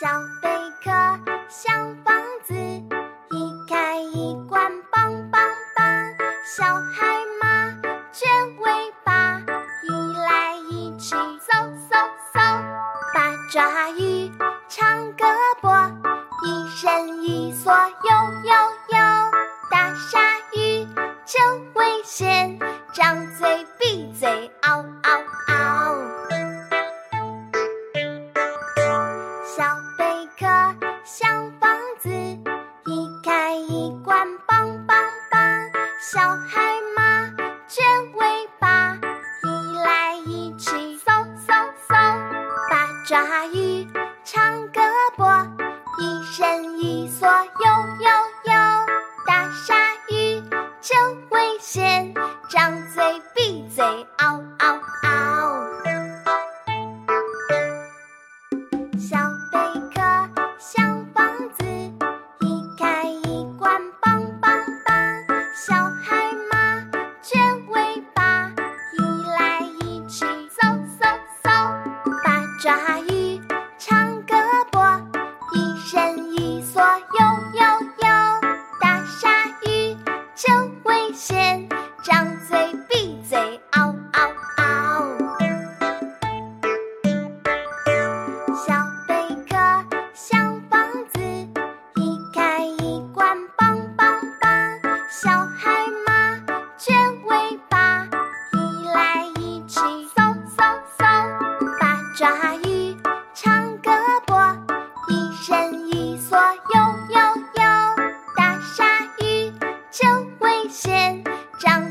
小贝壳像房子，一开一关棒棒棒。小海马卷尾巴，一来一去嗖嗖嗖。八爪鱼长胳膊，一伸一缩游游游。大鲨小海马卷尾巴，一来一去嗖嗖嗖。八爪鱼长胳膊，一伸一缩游游游。大鲨鱼真危险，张嘴闭嘴嗷。八大鱼唱歌波一伸一缩游游游大鲨鱼真危险章